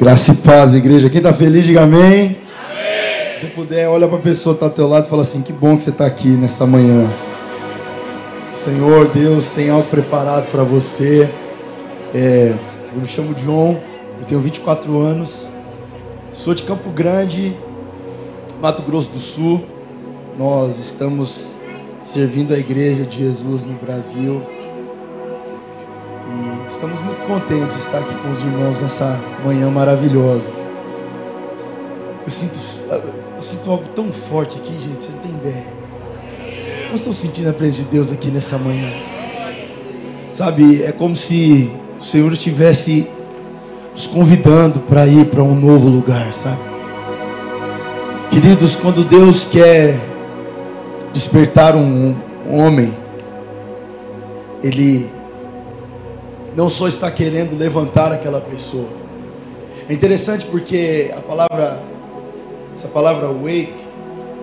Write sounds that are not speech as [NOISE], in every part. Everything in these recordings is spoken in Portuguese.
Graça e paz, igreja. Quem está feliz, diga amém. amém. Se puder, olha para a pessoa que está ao teu lado e fala assim: Que bom que você está aqui nessa manhã. Senhor, Deus tem algo preparado para você. É, eu me chamo John, eu tenho 24 anos, sou de Campo Grande, Mato Grosso do Sul. Nós estamos servindo a Igreja de Jesus no Brasil. Estamos muito contentes de estar aqui com os irmãos nessa manhã maravilhosa. Eu sinto, eu sinto algo tão forte aqui, gente, você não tem ideia. Como estão sentindo a presença de Deus aqui nessa manhã? Sabe, é como se o Senhor estivesse nos convidando para ir para um novo lugar, sabe? Queridos, quando Deus quer despertar um homem, Ele não só está querendo levantar aquela pessoa. É interessante porque a palavra, essa palavra wake,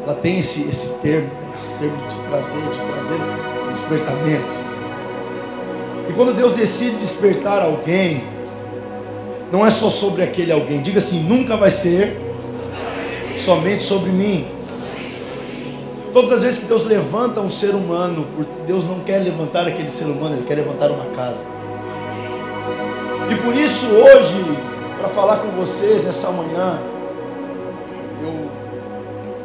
ela tem esse, esse termo, né? esse termo de trazer, de trazer despertamento. E quando Deus decide despertar alguém, não é só sobre aquele alguém. Diga assim: nunca vai ser somente sobre mim. Todas as vezes que Deus levanta um ser humano, Deus não quer levantar aquele ser humano, Ele quer levantar uma casa. E por isso hoje, para falar com vocês nessa manhã, eu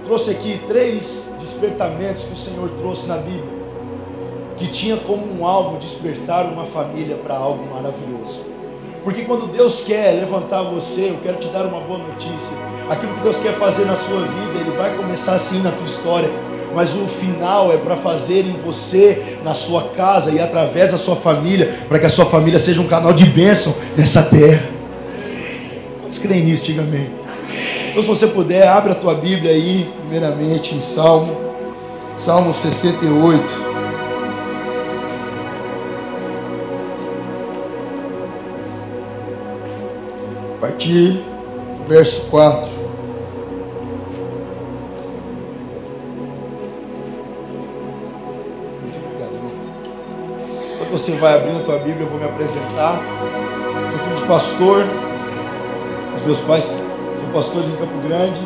trouxe aqui três despertamentos que o Senhor trouxe na Bíblia, que tinha como um alvo despertar uma família para algo maravilhoso. Porque quando Deus quer levantar você, eu quero te dar uma boa notícia. Aquilo que Deus quer fazer na sua vida, Ele vai começar assim na tua história mas o final é para fazer em você, na sua casa e através da sua família, para que a sua família seja um canal de bênção nessa terra. Quantos creem nisso? Diga amém. Então, se você puder, abre a tua Bíblia aí, primeiramente em Salmo, Salmo 68. A partir do verso 4. Você vai abrindo a tua Bíblia, eu vou me apresentar. Sou filho de pastor. Os meus pais são pastores em Campo Grande.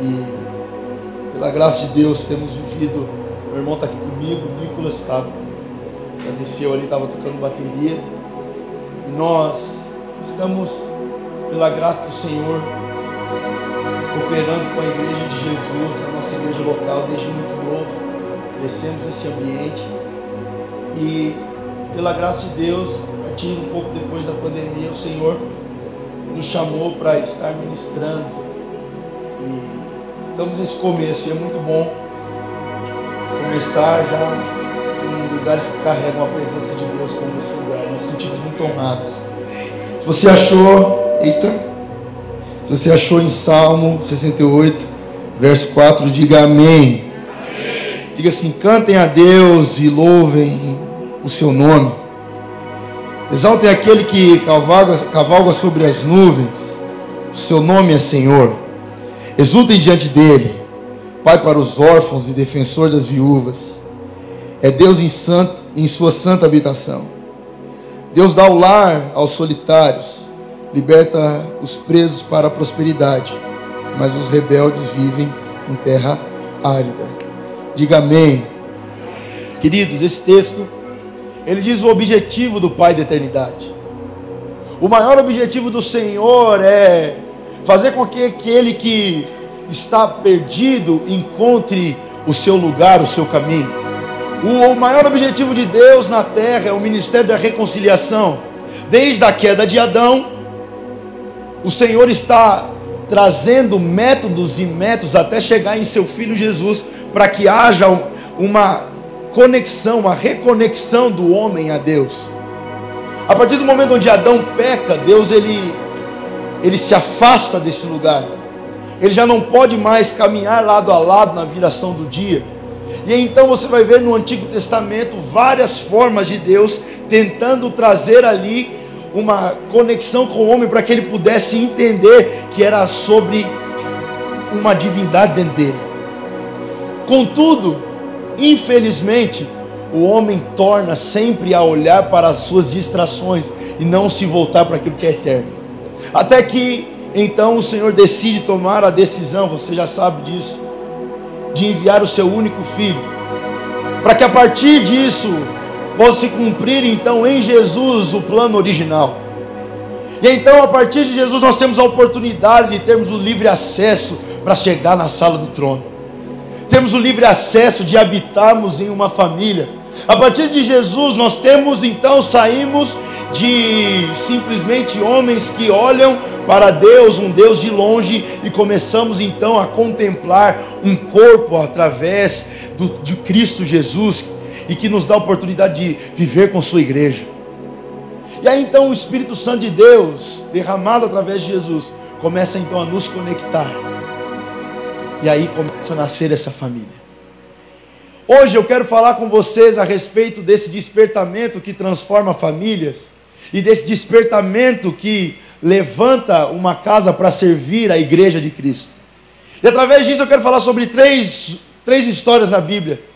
E pela graça de Deus temos vivido. Meu irmão está aqui comigo, o Nicolas estava. Desceu ali, estava tocando bateria. E nós estamos, pela graça do Senhor, cooperando com a igreja de Jesus, a nossa igreja local, desde muito novo. Crescemos nesse ambiente. E pela graça de Deus, a partir um pouco depois da pandemia, o Senhor nos chamou para estar ministrando. E estamos nesse começo e é muito bom começar já em lugares que carregam a presença de Deus como esse lugar. Nos sentimos muito honrados. Se você achou, eita, se você achou em Salmo 68, verso 4, diga amém. Diga assim: cantem a Deus e louvem o seu nome. Exaltem aquele que cavalga, cavalga sobre as nuvens. O seu nome é Senhor. Exultem diante dele, Pai para os órfãos e defensor das viúvas. É Deus em, santo, em sua santa habitação. Deus dá o lar aos solitários, liberta os presos para a prosperidade, mas os rebeldes vivem em terra árida. Diga amém. Queridos, esse texto, ele diz o objetivo do Pai da eternidade. O maior objetivo do Senhor é fazer com que aquele que está perdido encontre o seu lugar, o seu caminho. O maior objetivo de Deus na terra é o ministério da reconciliação. Desde a queda de Adão, o Senhor está trazendo métodos e métodos até chegar em seu filho Jesus para que haja uma conexão, uma reconexão do homem a Deus. A partir do momento onde Adão peca, Deus ele ele se afasta desse lugar. Ele já não pode mais caminhar lado a lado na viração do dia. E então você vai ver no Antigo Testamento várias formas de Deus tentando trazer ali uma conexão com o homem para que ele pudesse entender que era sobre uma divindade dentro dele. Contudo, infelizmente, o homem torna sempre a olhar para as suas distrações e não se voltar para aquilo que é eterno. Até que então o Senhor decide tomar a decisão, você já sabe disso, de enviar o seu único filho, para que a partir disso possa se cumprir então em Jesus o plano original. E então, a partir de Jesus, nós temos a oportunidade de termos o livre acesso para chegar na sala do trono. Temos o livre acesso de habitarmos em uma família. A partir de Jesus, nós temos então, saímos de simplesmente homens que olham para Deus, um Deus de longe, e começamos então a contemplar um corpo através do, de Cristo Jesus e que nos dá a oportunidade de viver com Sua igreja. E aí então o Espírito Santo de Deus, derramado através de Jesus, começa então a nos conectar. E aí começa a nascer essa família. Hoje eu quero falar com vocês a respeito desse despertamento que transforma famílias e desse despertamento que levanta uma casa para servir a igreja de Cristo. E através disso eu quero falar sobre três, três histórias na Bíblia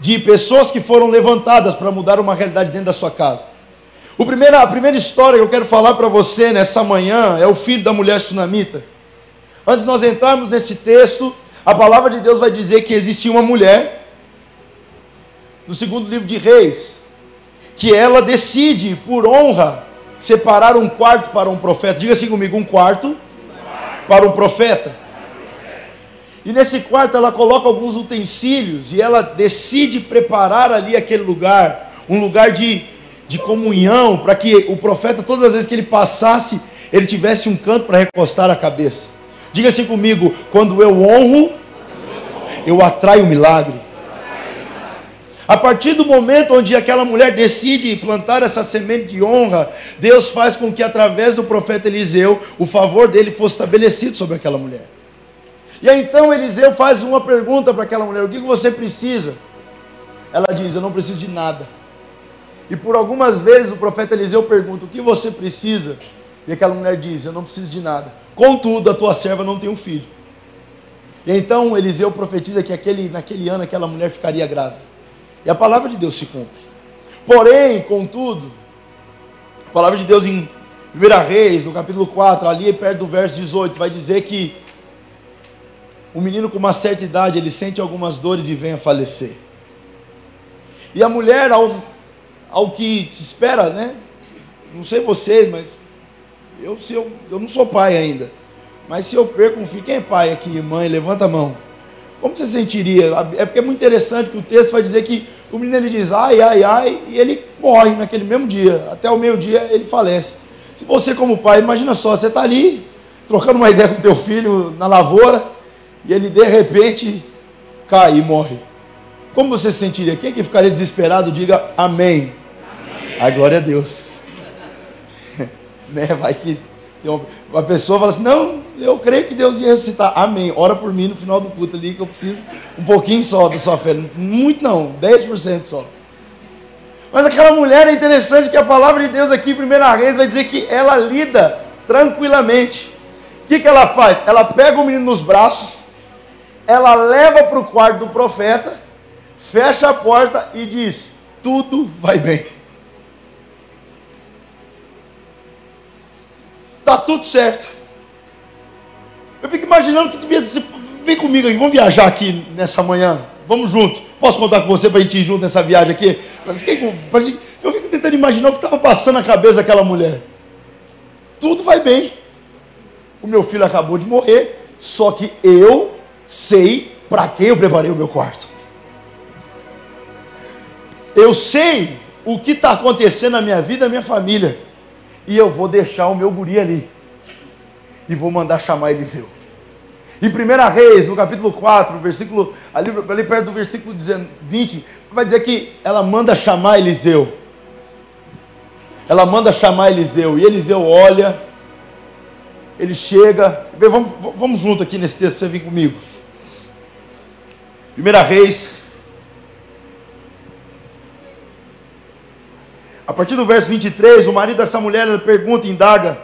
de pessoas que foram levantadas para mudar uma realidade dentro da sua casa. O primeiro, a primeira história que eu quero falar para você nessa manhã é o filho da mulher sunamita. Antes de nós entrarmos nesse texto, a palavra de Deus vai dizer que existia uma mulher, no segundo livro de Reis, que ela decide, por honra, separar um quarto para um profeta. Diga assim comigo: um quarto para um profeta. E nesse quarto ela coloca alguns utensílios e ela decide preparar ali aquele lugar, um lugar de de comunhão, para que o profeta, todas as vezes que ele passasse, ele tivesse um canto para recostar a cabeça. Diga assim comigo: quando eu honro, eu atraio o milagre. A partir do momento onde aquela mulher decide plantar essa semente de honra, Deus faz com que através do profeta Eliseu o favor dele fosse estabelecido sobre aquela mulher. E aí então Eliseu faz uma pergunta para aquela mulher: O que você precisa? Ela diz: Eu não preciso de nada. E por algumas vezes o profeta Eliseu pergunta: O que você precisa? E aquela mulher diz: Eu não preciso de nada. Contudo, a tua serva não tem um filho. E então Eliseu profetiza que aquele, naquele ano aquela mulher ficaria grávida. E a palavra de Deus se cumpre. Porém, contudo, a palavra de Deus em 1 Reis, no capítulo 4, ali perto do verso 18, vai dizer que o menino com uma certa idade, ele sente algumas dores e vem a falecer. E a mulher, ao ao que se espera, né? Não sei vocês, mas eu, se eu, eu não sou pai ainda. Mas se eu perco um filho, quem é pai aqui, mãe? Levanta a mão. Como você sentiria? É porque é muito interessante que o texto vai dizer que o menino ele diz ai, ai, ai, e ele morre naquele mesmo dia. Até o meio-dia ele falece. Se você, como pai, imagina só, você está ali, trocando uma [LAUGHS] ideia com teu filho na lavoura, e ele de repente cai e morre. Como você se sentiria? Quem que ficaria desesperado, diga amém. Ai, glória a Deus. [LAUGHS] né? Vai que uma, pessoa fala assim: Não, eu creio que Deus ia ressuscitar. Amém. Ora por mim no final do culto ali, que eu preciso um pouquinho só da sua fé. Muito não, 10% só. Mas aquela mulher é interessante que a palavra de Deus aqui primeira vez vai dizer que ela lida tranquilamente. O que, que ela faz? Ela pega o menino nos braços, ela leva para o quarto do profeta, fecha a porta e diz: Tudo vai bem. Está tudo certo. Eu fico imaginando que devia ser. Vem comigo aqui, vamos viajar aqui nessa manhã. Vamos junto. Posso contar com você para a gente ir junto nessa viagem aqui? Eu fico tentando imaginar o que estava passando na cabeça daquela mulher. Tudo vai bem. O meu filho acabou de morrer, só que eu sei para quem eu preparei o meu quarto. Eu sei o que está acontecendo na minha vida, na minha família e eu vou deixar o meu guri ali. E vou mandar chamar Eliseu. Em 1 Reis, no capítulo 4, versículo, ali, ali perto do versículo 20, vai dizer que ela manda chamar Eliseu. Ela manda chamar Eliseu. E Eliseu olha, ele chega. Vamos, vamos junto aqui nesse texto para você vir comigo. 1 Reis, A partir do verso 23, o marido dessa mulher pergunta, indaga: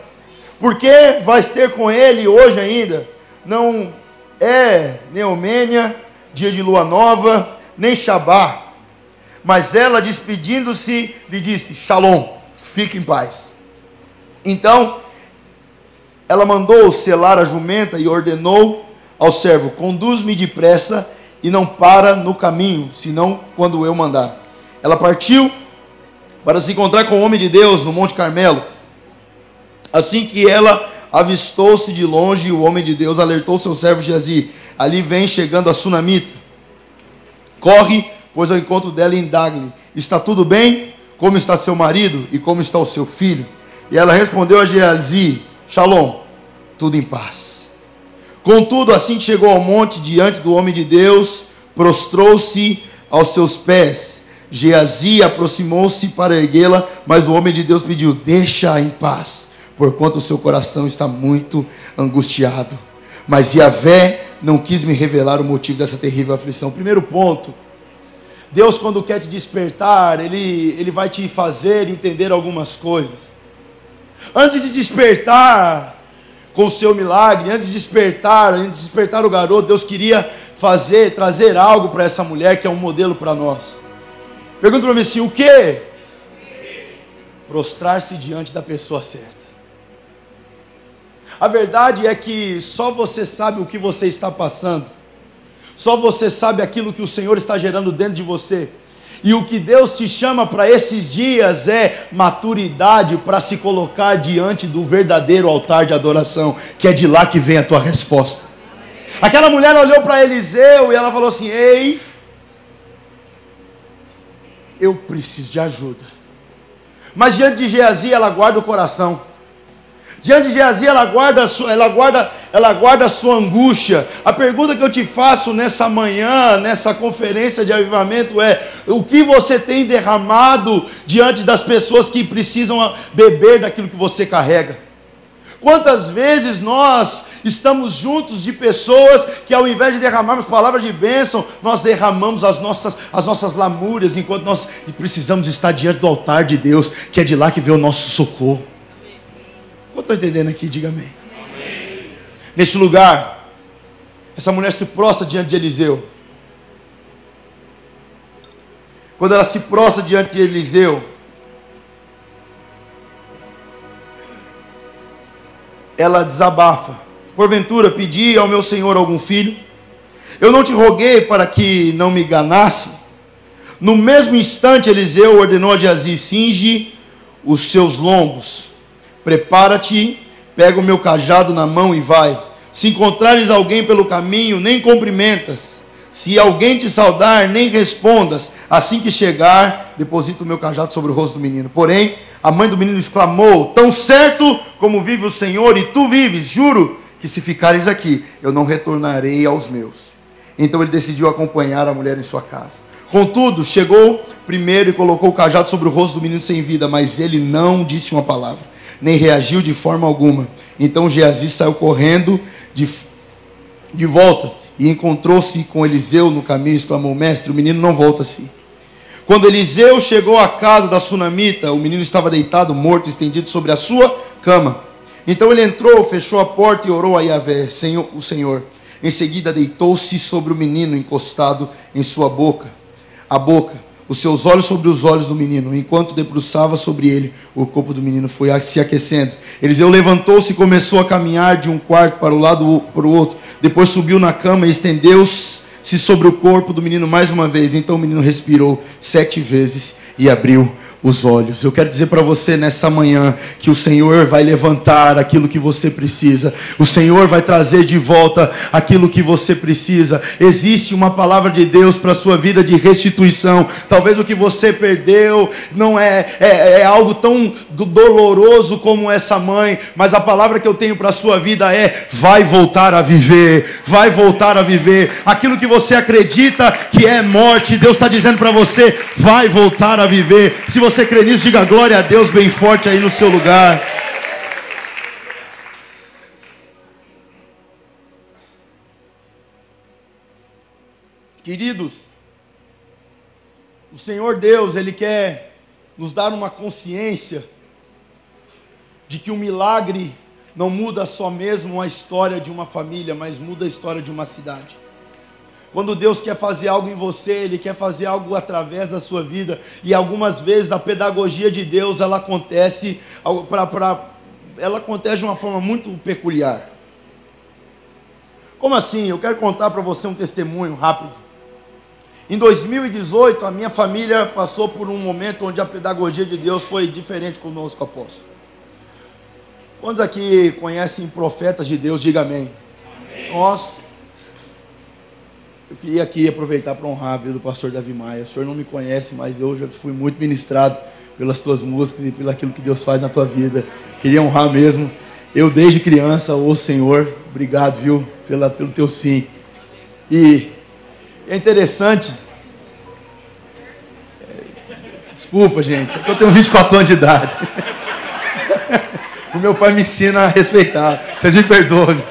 Por que vais ter com ele hoje ainda? Não é Neomênia, dia de lua nova, nem Shabá. Mas ela, despedindo-se, lhe disse: Shalom, fique em paz. Então, ela mandou selar a jumenta e ordenou ao servo: Conduz-me depressa e não para no caminho, senão quando eu mandar. Ela partiu para se encontrar com o homem de Deus no Monte Carmelo. Assim que ela avistou-se de longe, o homem de Deus alertou seu servo Geazi: Ali vem chegando a sunamita. Corre, pois ao encontro dela e indague Está tudo bem? Como está seu marido e como está o seu filho? E ela respondeu a Geazi: Shalom, tudo em paz. Contudo, assim que chegou ao monte diante do homem de Deus, prostrou-se aos seus pés. Geazi aproximou-se para erguê-la, mas o homem de Deus pediu: Deixa em paz, porquanto o seu coração está muito angustiado. Mas Yahvé não quis me revelar o motivo dessa terrível aflição. Primeiro ponto. Deus, quando quer te despertar, Ele, ele vai te fazer entender algumas coisas. Antes de despertar com o seu milagre, antes de despertar, antes de despertar o garoto, Deus queria fazer, trazer algo para essa mulher que é um modelo para nós. Pergunta para mim assim: o que? Prostrar-se diante da pessoa certa. A verdade é que só você sabe o que você está passando, só você sabe aquilo que o Senhor está gerando dentro de você. E o que Deus te chama para esses dias é maturidade para se colocar diante do verdadeiro altar de adoração, que é de lá que vem a tua resposta. Aquela mulher olhou para Eliseu e ela falou assim: Ei, eu preciso de ajuda. Mas diante de Geazi ela guarda o coração. Diante de Geazi, ela guarda, ela, guarda, ela guarda a sua angústia. A pergunta que eu te faço nessa manhã, nessa conferência de avivamento é: o que você tem derramado diante das pessoas que precisam beber daquilo que você carrega? Quantas vezes nós estamos juntos de pessoas que, ao invés de derramarmos palavras de bênção, nós derramamos as nossas, as nossas lamúrias, enquanto nós precisamos estar diante do altar de Deus, que é de lá que vem o nosso socorro. Eu estou entendendo aqui? Diga amém. Nesse lugar, essa mulher se prostra diante de Eliseu. Quando ela se prostra diante de Eliseu, ela desabafa. Porventura, pedi ao meu senhor algum filho? Eu não te roguei para que não me enganasse. No mesmo instante, Eliseu ordenou a Geazi: cinge os seus lombos Prepara-te, pega o meu cajado na mão e vai. Se encontrares alguém pelo caminho, nem cumprimentas. Se alguém te saudar, nem respondas. Assim que chegar, deposita o meu cajado sobre o rosto do menino. Porém, a mãe do menino exclamou: Tão certo como vive o Senhor e tu vives, juro que se ficares aqui, eu não retornarei aos meus. Então ele decidiu acompanhar a mulher em sua casa. Contudo, chegou primeiro e colocou o cajado sobre o rosto do menino sem vida, mas ele não disse uma palavra nem reagiu de forma alguma. Então Geazi saiu correndo de, de volta e encontrou-se com Eliseu no caminho e exclamou: Mestre, o menino não volta assim. Quando Eliseu chegou à casa da sunamita, o menino estava deitado, morto, estendido sobre a sua cama. Então ele entrou, fechou a porta e orou a Yahvé, Senhor, o Senhor. Em seguida deitou-se sobre o menino, encostado em sua boca, a boca os seus olhos sobre os olhos do menino. Enquanto debruçava sobre ele, o corpo do menino foi se aquecendo. Eliseu levantou-se e começou a caminhar de um quarto para o lado para o outro. Depois subiu na cama e estendeu-se sobre o corpo do menino mais uma vez. Então o menino respirou sete vezes e abriu os olhos. Eu quero dizer para você nessa manhã que o Senhor vai levantar aquilo que você precisa. O Senhor vai trazer de volta aquilo que você precisa. Existe uma palavra de Deus para a sua vida de restituição. Talvez o que você perdeu não é, é, é algo tão doloroso como essa mãe, mas a palavra que eu tenho para a sua vida é: vai voltar a viver, vai voltar a viver. Aquilo que você acredita que é morte, Deus está dizendo para você: vai voltar a viver. Se você você crê nisso, diga glória a Deus bem forte aí no seu lugar. Queridos, o Senhor Deus, Ele quer nos dar uma consciência de que o milagre não muda só mesmo a história de uma família, mas muda a história de uma cidade. Quando Deus quer fazer algo em você, Ele quer fazer algo através da sua vida. E algumas vezes a pedagogia de Deus ela acontece para ela acontece de uma forma muito peculiar. Como assim? Eu quero contar para você um testemunho rápido. Em 2018, a minha família passou por um momento onde a pedagogia de Deus foi diferente conosco, apóstolo. Quantos aqui conhecem profetas de Deus? Diga amém. amém. Nós, eu queria aqui aproveitar para honrar a vida do pastor Davi Maia. O senhor não me conhece, mas eu já fui muito ministrado pelas tuas músicas e pelo aquilo que Deus faz na tua vida. Queria honrar mesmo. Eu, desde criança, o Senhor, obrigado, viu, pela, pelo teu sim. E é interessante. Desculpa, gente, é que eu tenho 24 anos de idade. [LAUGHS] o meu pai me ensina a respeitar. Vocês me perdoem.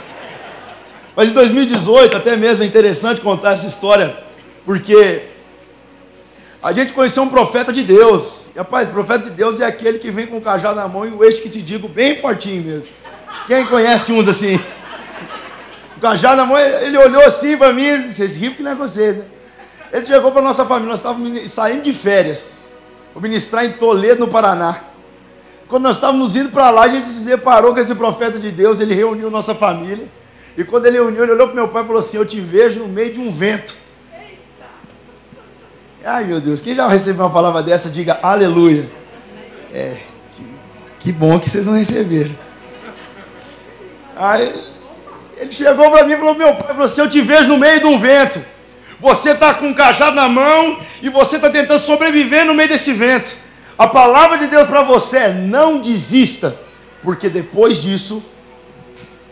Mas em 2018, até mesmo é interessante contar essa história, porque a gente conheceu um profeta de Deus. E, rapaz, profeta de Deus é aquele que vem com o cajado na mão e o eixo que te digo bem fortinho mesmo. Quem conhece uns assim? O cajado na mão, ele olhou assim para mim, vocês riram que não é vocês, né? Ele chegou para nossa família, nós estávamos saindo de férias, vou ministrar em Toledo, no Paraná. Quando nós estávamos indo para lá, a gente deparou com esse profeta de Deus, ele reuniu nossa família. E quando ele reuniu, ele olhou para meu pai e falou assim: Eu te vejo no meio de um vento. Ai meu Deus, quem já recebeu uma palavra dessa, diga aleluia. É, que, que bom que vocês não receberam. Aí ele chegou para mim e falou: Meu pai, falou assim, eu te vejo no meio de um vento. Você está com um cajado na mão e você está tentando sobreviver no meio desse vento. A palavra de Deus para você é: não desista, porque depois disso,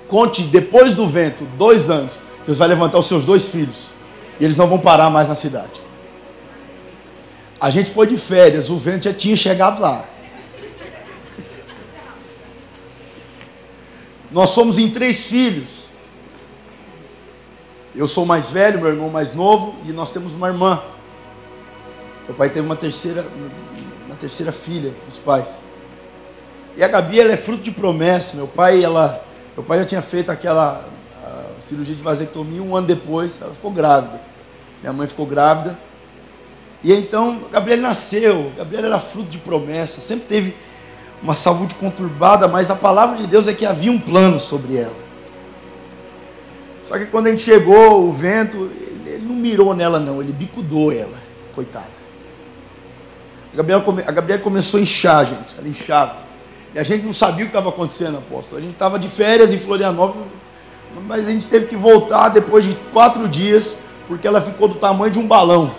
conte depois do vento, dois anos, Deus vai levantar os seus dois filhos e eles não vão parar mais na cidade. A gente foi de férias, o vento já tinha chegado lá. Nós somos em três filhos. Eu sou mais velho, meu irmão mais novo, e nós temos uma irmã. Meu pai teve uma terceira, terceira filha dos pais. E a Gabi, ela é fruto de promessa. Meu pai, ela, meu pai já tinha feito aquela cirurgia de vasectomia um ano depois, ela ficou grávida. Minha mãe ficou grávida. E então, Gabriela nasceu. Gabriela era fruto de promessa. Sempre teve uma saúde conturbada, mas a palavra de Deus é que havia um plano sobre ela. Só que quando a gente chegou, o vento, ele, ele não mirou nela, não, ele bicudou ela, coitada. A Gabriela, come, começou a inchar, gente. Ela inchava. E a gente não sabia o que estava acontecendo, apóstolo. A gente estava de férias em Florianópolis, mas a gente teve que voltar depois de quatro dias, porque ela ficou do tamanho de um balão.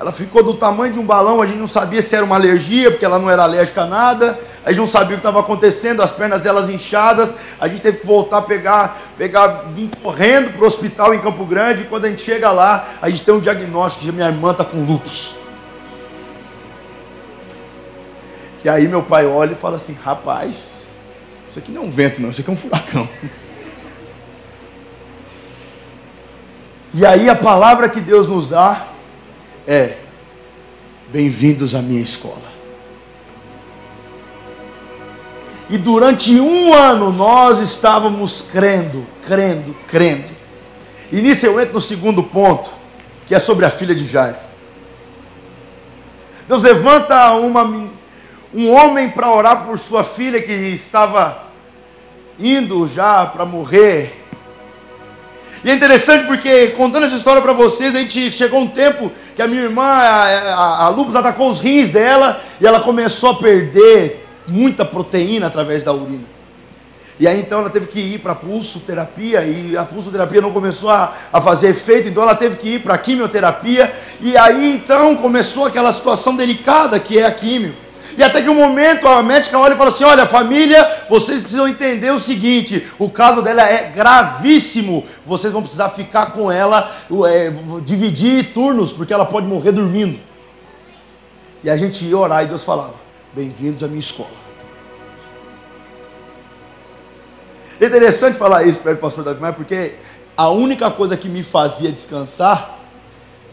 Ela ficou do tamanho de um balão, a gente não sabia se era uma alergia, porque ela não era alérgica a nada. A gente não sabia o que estava acontecendo, as pernas delas inchadas. A gente teve que voltar, pegar, pegar, vir correndo para o hospital em Campo Grande. E quando a gente chega lá, a gente tem um diagnóstico de minha irmã está com lupus. E aí meu pai olha e fala assim: rapaz, isso aqui não é um vento, não, isso aqui é um furacão. E aí a palavra que Deus nos dá é: bem-vindos à minha escola. E durante um ano nós estávamos crendo, crendo, crendo. E nisso eu entro no segundo ponto, que é sobre a filha de Jairo. Deus levanta uma, um homem para orar por sua filha que estava indo já para morrer. E é interessante porque, contando essa história para vocês, a gente chegou um tempo que a minha irmã, a, a, a atacou os rins dela e ela começou a perder muita proteína através da urina. E aí então ela teve que ir para a pulsoterapia e a pulsoterapia não começou a, a fazer efeito, então ela teve que ir para a quimioterapia. E aí então começou aquela situação delicada que é a quimio. E até que um momento a médica olha e fala assim: Olha, família, vocês precisam entender o seguinte: o caso dela é gravíssimo. Vocês vão precisar ficar com ela, é, dividir turnos, porque ela pode morrer dormindo. E a gente ia orar e Deus falava: Bem-vindos à minha escola. É interessante falar isso perto do pastor Davi Maia, porque a única coisa que me fazia descansar,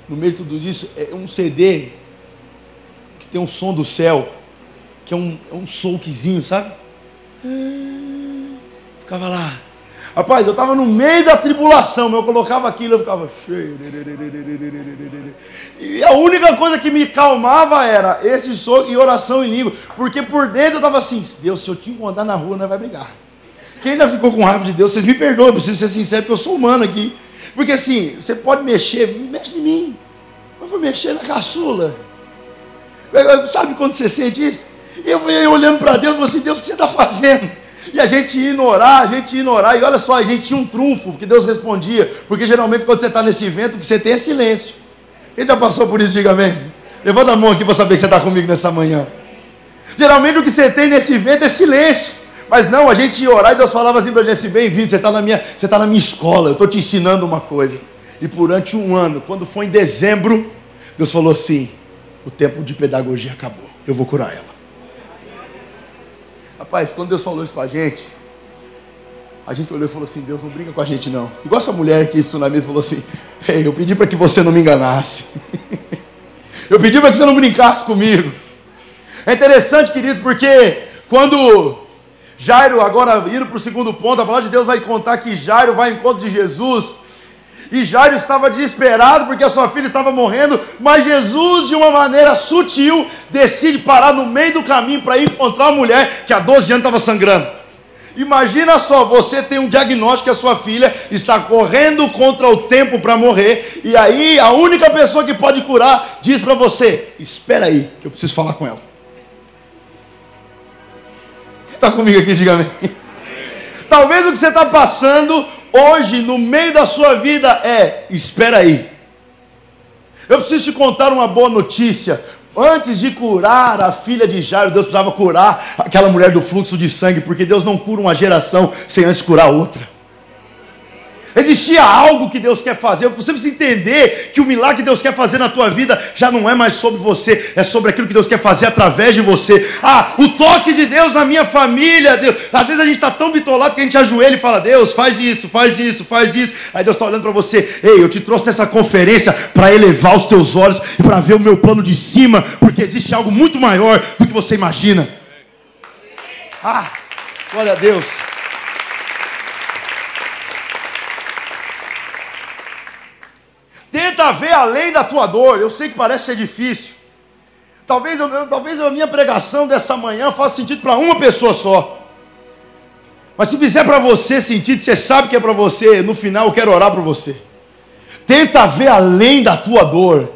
no meio de tudo isso, é um CD que tem um som do céu que é um, é um soukzinho, sabe? Ficava lá. Rapaz, eu estava no meio da tribulação, mas eu colocava aquilo, eu ficava cheio. E a única coisa que me calmava era esse som e oração em língua. Porque por dentro eu estava assim, Deus, se eu te incomodar na rua, não vai brigar. Quem ainda ficou com raiva de Deus, vocês me perdoem, eu preciso ser sincero, porque eu sou humano aqui. Porque assim, você pode mexer, mexe em mim. Eu vou mexer na caçula. Sabe quando você sente isso? Eu, eu olhando para Deus, eu falei assim, Deus, o que você está fazendo? E a gente ia orar, a gente ia orar, e olha só, a gente tinha um trunfo, porque Deus respondia. Porque geralmente quando você está nesse evento, o que você tem é silêncio. Quem já passou por isso, diga amém. Levanta a mão aqui para saber que você está comigo nessa manhã. Geralmente o que você tem nesse evento é silêncio. Mas não, a gente ia orar e Deus falava assim para a gente: bem-vindo, você está na, minha, você tá na minha escola, eu estou te ensinando uma coisa. E durante um ano, quando foi em dezembro, Deus falou assim: o tempo de pedagogia acabou, eu vou curar ela. Rapaz, quando Deus falou isso com a gente, a gente olhou e falou assim: Deus não brinca com a gente não. Igual essa mulher que isso na mesa falou assim: eu pedi para que você não me enganasse. [LAUGHS] eu pedi para que você não brincasse comigo. É interessante, querido, porque quando Jairo, agora indo para o segundo ponto, a palavra de Deus vai contar que Jairo vai ao encontro de Jesus. E Jairo estava desesperado porque a sua filha estava morrendo, mas Jesus, de uma maneira sutil, decide parar no meio do caminho para encontrar uma mulher que há 12 anos estava sangrando. Imagina só, você tem um diagnóstico que a sua filha está correndo contra o tempo para morrer, e aí a única pessoa que pode curar diz para você: Espera aí, que eu preciso falar com ela. Está comigo aqui, diga amém. Talvez o que você está passando hoje no meio da sua vida é: espera aí. Eu preciso te contar uma boa notícia. Antes de curar a filha de Jairo, Deus precisava curar aquela mulher do fluxo de sangue, porque Deus não cura uma geração sem antes curar outra. Existia algo que Deus quer fazer. Você precisa entender que o milagre que Deus quer fazer na tua vida já não é mais sobre você, é sobre aquilo que Deus quer fazer através de você. Ah, o toque de Deus na minha família. Deus. Às vezes a gente está tão bitolado que a gente ajoelha e fala: Deus, faz isso, faz isso, faz isso. Aí Deus está olhando para você: Ei, eu te trouxe nessa conferência para elevar os teus olhos e para ver o meu plano de cima, porque existe algo muito maior do que você imagina. Ah, glória a Deus. Tenta ver além da tua dor. Eu sei que parece ser difícil. Talvez, eu, talvez a minha pregação dessa manhã faça sentido para uma pessoa só. Mas se fizer para você sentido, você sabe que é para você, no final eu quero orar por você. Tenta ver além da tua dor.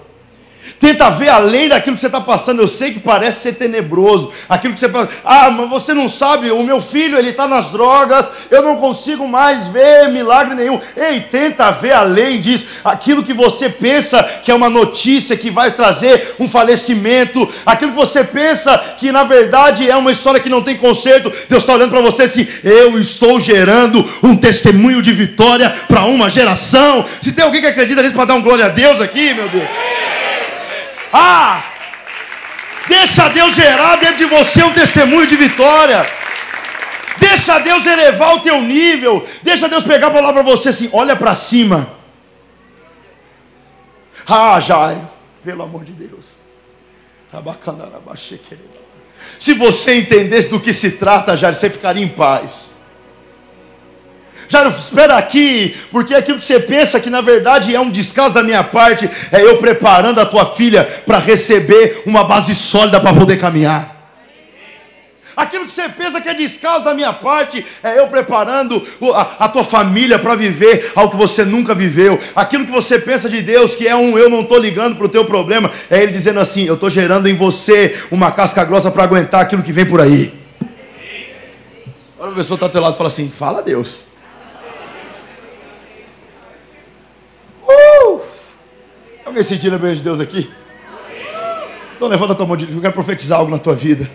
Tenta ver além daquilo que você está passando. Eu sei que parece ser tenebroso. Aquilo que você ah, mas você não sabe, o meu filho ele está nas drogas, eu não consigo mais ver milagre nenhum. Ei, tenta ver além disso. Aquilo que você pensa que é uma notícia que vai trazer um falecimento, aquilo que você pensa que na verdade é uma história que não tem conserto. Deus está olhando para você assim: eu estou gerando um testemunho de vitória para uma geração. Se tem alguém que acredita nisso para dar um glória a Deus aqui, meu Deus. Ah! Deixa Deus gerar dentro de você um testemunho de vitória. Deixa Deus elevar o teu nível. Deixa Deus pegar a palavra para você assim: olha para cima. Ah, Jairo, pelo amor de Deus. Se você entendesse do que se trata, Jairo, você ficaria em paz. Já espera aqui, porque aquilo que você pensa que na verdade é um descaso da minha parte, é eu preparando a tua filha para receber uma base sólida para poder caminhar. Aquilo que você pensa que é descaso da minha parte, é eu preparando a, a tua família para viver algo que você nunca viveu. Aquilo que você pensa de Deus, que é um eu não estou ligando para o teu problema, é Ele dizendo assim: eu estou gerando em você uma casca grossa para aguentar aquilo que vem por aí. Olha a pessoa está teu lado e fala assim: fala Deus. Uh! Alguém sentindo a bênção de Deus aqui? Então levanta a tua mão, eu quero profetizar algo na tua vida.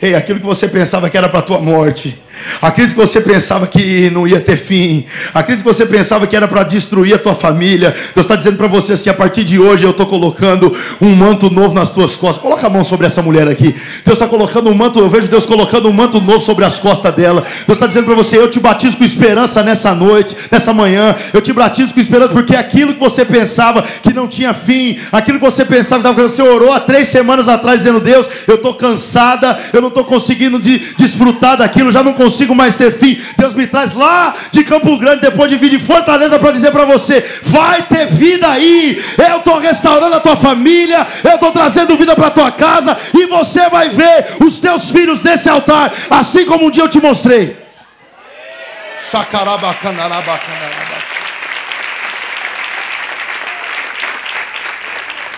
Ei, aquilo que você pensava que era para a tua morte, a crise que você pensava que não ia ter fim, a crise que você pensava que era para destruir a tua família, Deus está dizendo para você assim: a partir de hoje eu estou colocando um manto novo nas tuas costas. Coloca a mão sobre essa mulher aqui. Deus está colocando um manto, eu vejo Deus colocando um manto novo sobre as costas dela. Deus está dizendo para você: eu te batizo com esperança nessa noite, nessa manhã. Eu te batizo com esperança, porque aquilo que você pensava que não tinha fim, aquilo que você pensava que você orou há três semanas atrás, dizendo: Deus, eu estou cansada, eu não estou conseguindo de, desfrutar daquilo, já não consigo mais ter fim. Deus me traz lá de Campo Grande, depois de vir de Fortaleza, para dizer para você: vai ter vida aí. Eu estou restaurando a tua família, eu estou trazendo vida para a tua casa, e você vai ver os teus filhos nesse altar, assim como um dia eu te mostrei.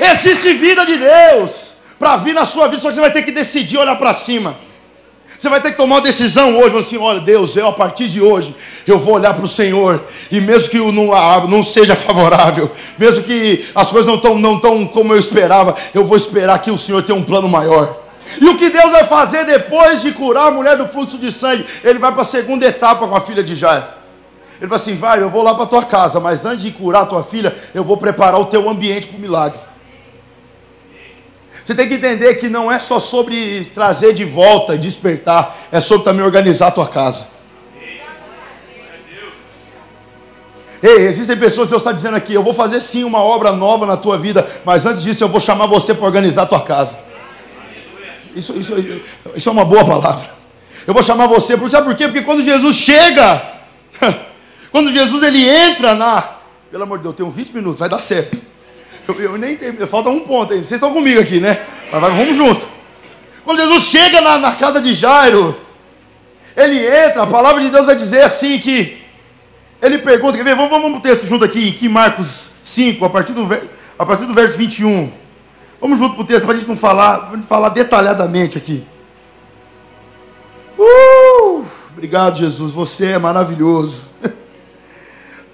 Existe vida de Deus para vir na sua vida, só que você vai ter que decidir olhar para cima. Você vai ter que tomar uma decisão hoje, assim, olha, Deus, eu a partir de hoje, eu vou olhar para o Senhor, e mesmo que não, não seja favorável, mesmo que as coisas não estão não tão como eu esperava, eu vou esperar que o Senhor tenha um plano maior. E o que Deus vai fazer depois de curar a mulher do fluxo de sangue? Ele vai para a segunda etapa com a filha de Jair. Ele vai assim: vai, eu vou lá para tua casa, mas antes de curar a tua filha, eu vou preparar o teu ambiente para o milagre. Você tem que entender que não é só sobre trazer de volta, despertar, é sobre também organizar a tua casa. Ei, existem pessoas que Deus está dizendo aqui: eu vou fazer sim uma obra nova na tua vida, mas antes disso eu vou chamar você para organizar a tua casa. Isso, isso, isso é uma boa palavra. Eu vou chamar você, porque, sabe por quê? Porque quando Jesus chega, [LAUGHS] quando Jesus ele entra na. Pelo amor de Deus, eu tenho 20 minutos, vai dar certo. Eu, eu nem tenho, falta um ponto ainda. Vocês estão comigo aqui, né? Mas vamos junto. Quando Jesus chega na, na casa de Jairo, ele entra, a palavra de Deus vai dizer assim que ele pergunta, quer ver? Vamos, vamos o texto junto aqui, aqui Marcos 5, a partir do, a partir do verso 21. Vamos junto para o texto para a gente não falar, falar detalhadamente aqui. Uh, obrigado, Jesus. Você é maravilhoso. [LAUGHS]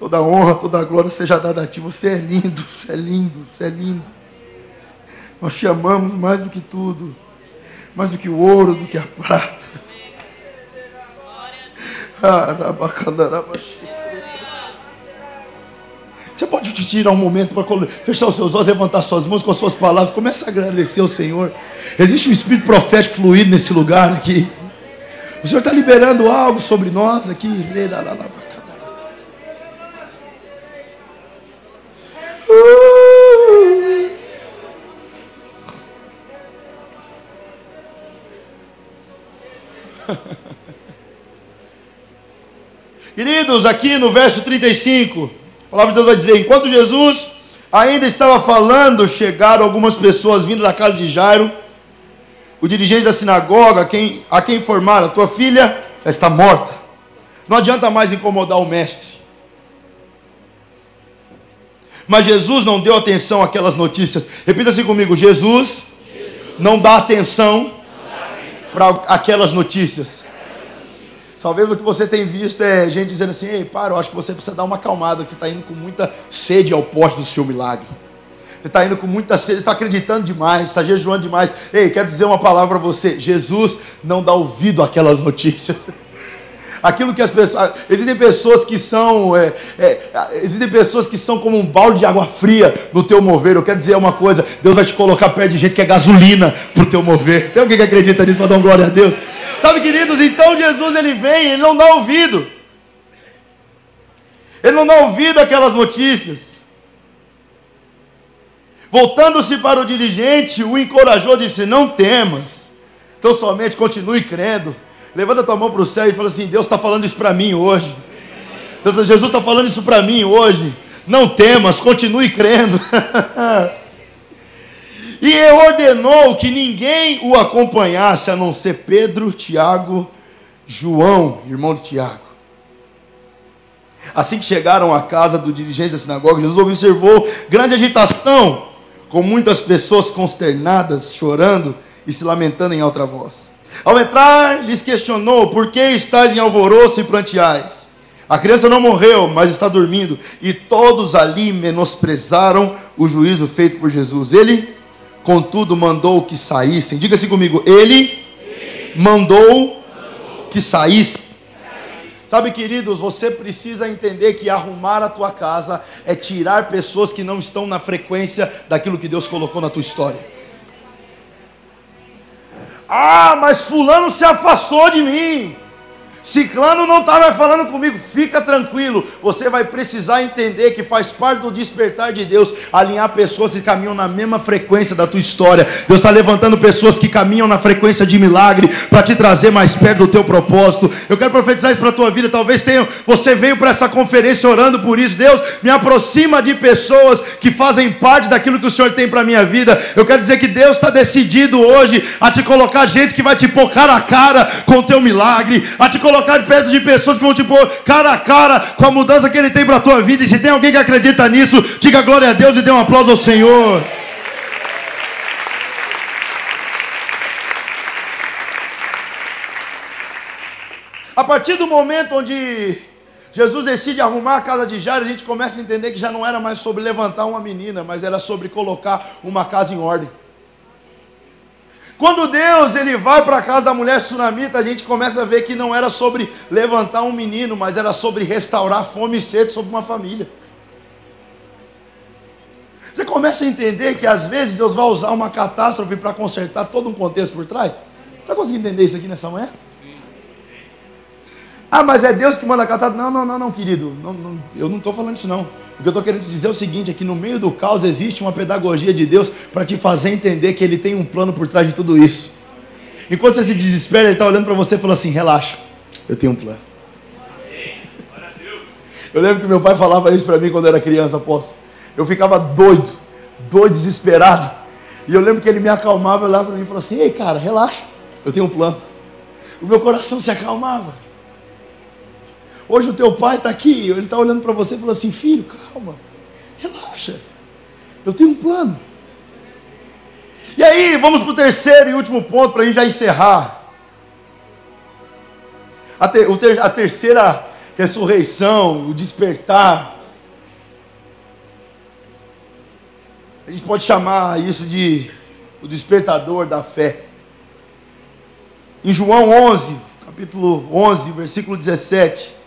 Toda honra, toda glória seja dada a ti. Você é lindo, você é lindo, você é lindo. Nós te amamos mais do que tudo, mais do que o ouro, do que a prata. Ah, você pode te tirar um momento para fechar os seus olhos, levantar suas mãos com as suas palavras, começa a agradecer ao Senhor. Existe um espírito profético fluido nesse lugar aqui. O Senhor está liberando algo sobre nós aqui. [LAUGHS] Queridos, aqui no verso 35. A palavra de Deus vai dizer: enquanto Jesus ainda estava falando, chegaram algumas pessoas vindo da casa de Jairo. O dirigente da sinagoga, a quem, a quem informaram: tua filha já está morta. Não adianta mais incomodar o mestre. Mas Jesus não deu atenção àquelas notícias. Repita assim comigo: Jesus, Jesus. não dá atenção, atenção. para aquelas notícias. Talvez o que você tem visto é gente dizendo assim: ei, para, eu acho que você precisa dar uma acalmada, que você está indo com muita sede ao poste do seu milagre. Você está indo com muita sede, está acreditando demais, está jejuando demais. Ei, quero dizer uma palavra para você: Jesus não dá ouvido àquelas notícias. [LAUGHS] Aquilo que as pessoas. Existem pessoas que são. É, é, existem pessoas que são como um balde de água fria no teu mover. Eu quero dizer uma coisa: Deus vai te colocar perto de gente que é gasolina para o teu mover. Tem alguém que acredita nisso para dar uma glória a Deus? Sabe, queridos, então Jesus ele vem, ele não dá ouvido. Ele não dá ouvido àquelas notícias. Voltando-se para o dirigente, o encorajou, disse: Não temas, então somente continue crendo. Levanta tua mão para o céu e fala assim: Deus está falando isso para mim hoje. Deus, Jesus está falando isso para mim hoje. Não temas, continue crendo. [LAUGHS] E ordenou que ninguém o acompanhasse, a não ser Pedro, Tiago, João, irmão de Tiago. Assim que chegaram à casa do dirigente da sinagoga, Jesus observou grande agitação, com muitas pessoas consternadas, chorando e se lamentando em alta voz. Ao entrar, lhes questionou: Por que estáis em alvoroço e planteais? A criança não morreu, mas está dormindo. E todos ali menosprezaram o juízo feito por Jesus. Ele contudo mandou que saíssem. Diga assim comigo, ele, mandou, que saíssem. Sabe, queridos, você precisa entender que arrumar a tua casa é tirar pessoas que não estão na frequência daquilo que Deus colocou na tua história. Ah, mas fulano se afastou de mim. Ciclano não está mais falando comigo, fica tranquilo. Você vai precisar entender que faz parte do despertar de Deus alinhar pessoas que caminham na mesma frequência da tua história. Deus está levantando pessoas que caminham na frequência de milagre para te trazer mais perto do teu propósito. Eu quero profetizar isso para a tua vida. Talvez tenha, você veio para essa conferência orando por isso. Deus me aproxima de pessoas que fazem parte daquilo que o Senhor tem para a minha vida. Eu quero dizer que Deus está decidido hoje a te colocar gente que vai te pôr cara a cara com o teu milagre, a te colocar colocar perto de pessoas que vão te pôr cara a cara com a mudança que Ele tem para a tua vida. E se tem alguém que acredita nisso, diga glória a Deus e dê um aplauso ao Senhor. A partir do momento onde Jesus decide arrumar a casa de Jairo, a gente começa a entender que já não era mais sobre levantar uma menina, mas era sobre colocar uma casa em ordem. Quando Deus ele vai para a casa da mulher sunamita, a gente começa a ver que não era sobre levantar um menino, mas era sobre restaurar fome e sede sobre uma família. Você começa a entender que às vezes Deus vai usar uma catástrofe para consertar todo um contexto por trás? Você está conseguindo entender isso aqui nessa manhã? Ah, mas é Deus que manda catástrofe? Não, não, não, não, querido. Não, não, eu não estou falando isso não. O que eu estou querendo dizer é o seguinte: é que no meio do caos existe uma pedagogia de Deus para te fazer entender que Ele tem um plano por trás de tudo isso. Enquanto você se desespera, Ele está olhando para você e falando assim: relaxa, eu tenho um plano. Eu lembro que meu pai falava isso para mim quando eu era criança, apóstolo. Eu ficava doido, doido, desesperado. E eu lembro que ele me acalmava, olhava para mim e falava assim: Ei, cara, relaxa, eu tenho um plano. O meu coração se acalmava. Hoje o teu pai está aqui, ele está olhando para você e falou assim: Filho, calma, relaxa, eu tenho um plano. E aí, vamos para o terceiro e último ponto para a gente já encerrar. A, ter, a terceira ressurreição, o despertar. A gente pode chamar isso de o despertador da fé. Em João 11, capítulo 11, versículo 17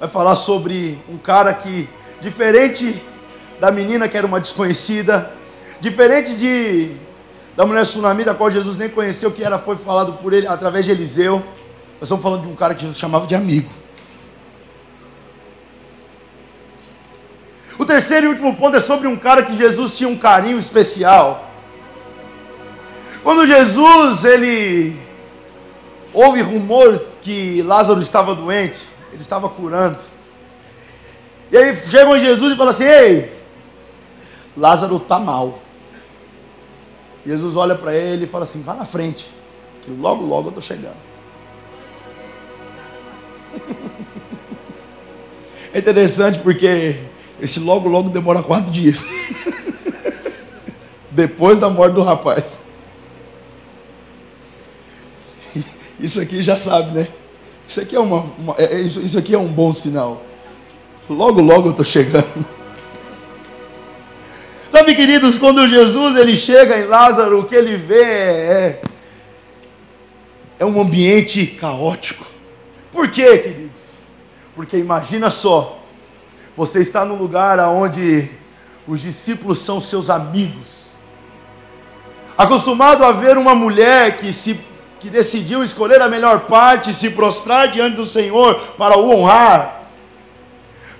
vai falar sobre um cara que, diferente da menina que era uma desconhecida, diferente de da mulher tsunami, da qual Jesus nem conheceu, que era foi falado por ele através de Eliseu. Nós estamos falando de um cara que Jesus chamava de amigo. O terceiro e último ponto é sobre um cara que Jesus tinha um carinho especial. Quando Jesus ele houve rumor que Lázaro estava doente, ele estava curando. E aí chegam Jesus e fala assim: Ei, Lázaro está mal. Jesus olha para ele e fala assim: Vá na frente, que logo, logo eu estou chegando. [LAUGHS] É interessante porque esse logo, logo demora quatro dias. [LAUGHS] Depois da morte do rapaz. [LAUGHS] Isso aqui já sabe, né? Isso aqui é, uma, uma é, é, isso, isso aqui é um bom sinal. Logo, logo eu estou chegando. [LAUGHS] Sabe, queridos, quando Jesus ele chega em Lázaro, o que ele vê é, é um ambiente caótico. Por quê, queridos? Porque imagina só, você está num lugar onde os discípulos são seus amigos. Acostumado a ver uma mulher que se que decidiu escolher a melhor parte, se prostrar diante do Senhor para o honrar.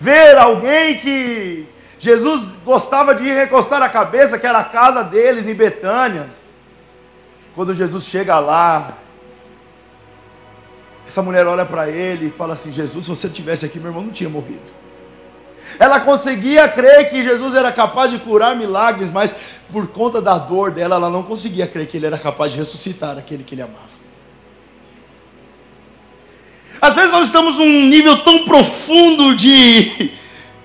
Ver alguém que Jesus gostava de ir recostar a cabeça, que era a casa deles em Betânia. Quando Jesus chega lá, essa mulher olha para ele e fala assim: Jesus, se você tivesse aqui, meu irmão não tinha morrido. Ela conseguia crer que Jesus era capaz de curar milagres, mas por conta da dor dela, ela não conseguia crer que ele era capaz de ressuscitar aquele que ele amava. Às vezes nós estamos num nível tão profundo de,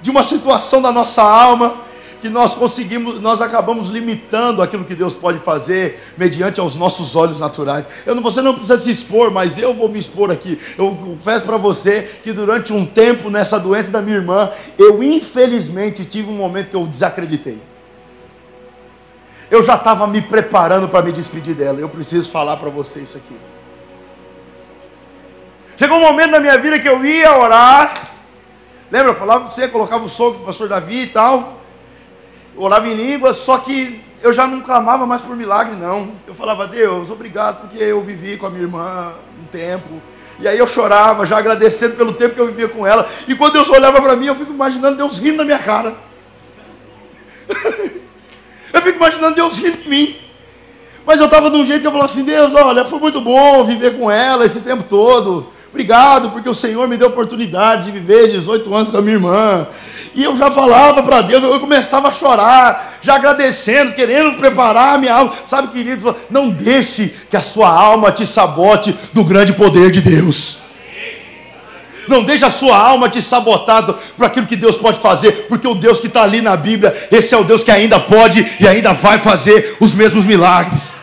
de uma situação da nossa alma que nós conseguimos, nós acabamos limitando aquilo que Deus pode fazer mediante aos nossos olhos naturais. Eu não, você não precisa se expor, mas eu vou me expor aqui. Eu confesso para você que durante um tempo nessa doença da minha irmã, eu infelizmente tive um momento que eu desacreditei. Eu já estava me preparando para me despedir dela. Eu preciso falar para você isso aqui. Chegou um momento na minha vida que eu ia orar. Lembra? Eu falava para você, colocava o soco o pastor Davi e tal. Orava em línguas, só que eu já não clamava mais por milagre, não. Eu falava, Deus, obrigado, porque eu vivi com a minha irmã um tempo. E aí eu chorava, já agradecendo pelo tempo que eu vivia com ela. E quando Deus olhava para mim, eu fico imaginando Deus rindo na minha cara. [LAUGHS] eu fico imaginando Deus rindo de mim. Mas eu estava de um jeito que eu falava assim: Deus, olha, foi muito bom viver com ela esse tempo todo. Obrigado, porque o Senhor me deu a oportunidade de viver 18 anos com a minha irmã. E eu já falava para Deus, eu começava a chorar, já agradecendo, querendo preparar a minha alma. Sabe, querido, não deixe que a sua alma te sabote do grande poder de Deus. Não deixe a sua alma te sabotar por aquilo que Deus pode fazer, porque o Deus que está ali na Bíblia, esse é o Deus que ainda pode e ainda vai fazer os mesmos milagres.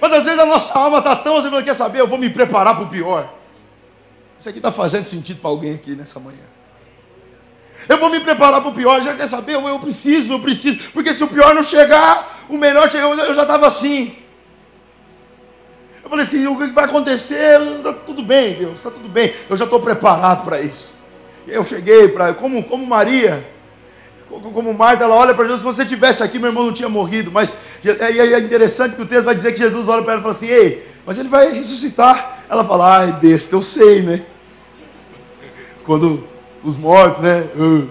Mas às vezes a nossa alma está tão, você quer saber, eu vou me preparar para o pior. Isso aqui está fazendo sentido para alguém aqui nessa manhã. Eu vou me preparar para o pior, já quer saber? Eu, preciso, eu preciso. Porque se o pior não chegar, o melhor chegou. Eu já estava assim. Eu falei assim: o que vai acontecer? Está tudo bem, Deus, está tudo bem. Eu já estou preparado para isso. Eu cheguei para, como, como Maria, como Marta, ela olha para Jesus. Se você tivesse aqui, meu irmão não tinha morrido. Mas é, é interessante que o texto vai dizer que Jesus olha para ela e fala assim: Ei, mas ele vai ressuscitar. Ela fala: Ai, besta, eu sei, né? Quando os mortos, né? Eu,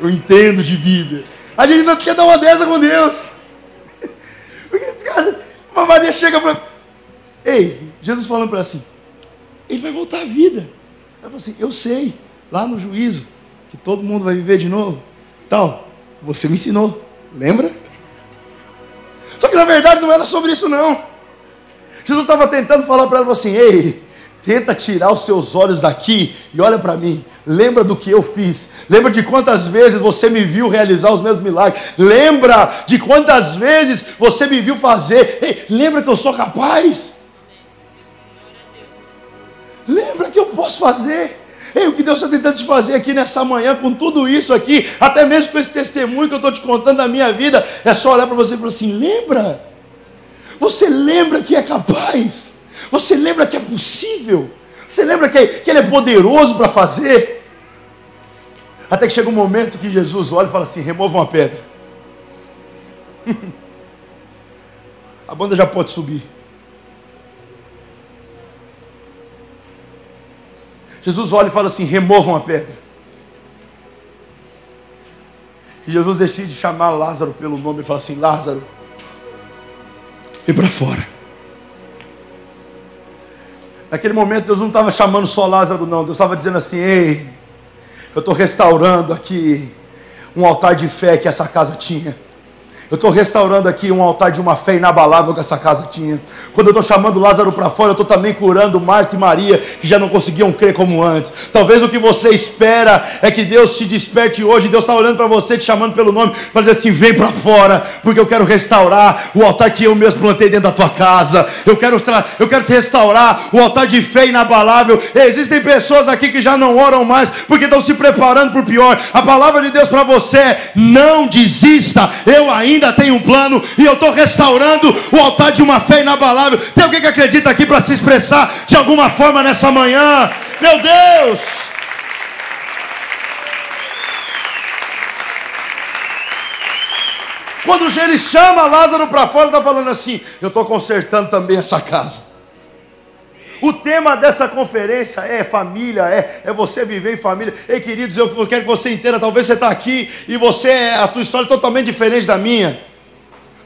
eu entendo de Bíblia. A gente não quer dar uma dessa com Deus. [LAUGHS] Porque, cara, uma Maria chega para. Ei, Jesus falando para assim: Ele vai voltar à vida. Ela falou assim: Eu sei, lá no juízo, que todo mundo vai viver de novo. Tal, você me ensinou, lembra? Só que na verdade não era sobre isso, não. Jesus estava tentando falar para ela assim: Ei, Tenta tirar os seus olhos daqui e olha para mim. Lembra do que eu fiz. Lembra de quantas vezes você me viu realizar os meus milagres. Lembra de quantas vezes você me viu fazer. Ei, lembra que eu sou capaz. Lembra que eu posso fazer. Ei, o que Deus está tentando te fazer aqui nessa manhã, com tudo isso aqui, até mesmo com esse testemunho que eu estou te contando da minha vida, é só olhar para você e falar assim: lembra? Você lembra que é capaz? Você lembra que é possível? Você lembra que, que Ele é poderoso para fazer? Até que chega um momento que Jesus olha e fala assim: remova uma pedra. [LAUGHS] A banda já pode subir. Jesus olha e fala assim: removam a pedra. E Jesus decide chamar Lázaro pelo nome e fala assim: Lázaro, vem para fora. Naquele momento Deus não estava chamando só Lázaro, não. Deus estava dizendo assim: Ei, eu estou restaurando aqui um altar de fé que essa casa tinha. Eu estou restaurando aqui um altar de uma fé inabalável que essa casa tinha. Quando eu estou chamando Lázaro para fora, eu estou também curando Marta e Maria, que já não conseguiam crer como antes. Talvez o que você espera é que Deus te desperte hoje. Deus está olhando para você, te chamando pelo nome, para dizer assim: vem para fora, porque eu quero restaurar o altar que eu mesmo plantei dentro da tua casa. Eu quero, eu quero restaurar o altar de fé inabalável. Existem pessoas aqui que já não oram mais, porque estão se preparando para o pior. A palavra de Deus para você é: não desista. Eu ainda ainda tem um plano e eu estou restaurando o altar de uma fé inabalável. Tem alguém que acredita aqui para se expressar de alguma forma nessa manhã? Meu Deus! Quando ele chama Lázaro para fora, está falando assim: Eu estou consertando também essa casa. O tema dessa conferência é família, é, é você viver em família. Ei, queridos, eu, quero que você entenda. Talvez você está aqui e você, a tua história é totalmente diferente da minha.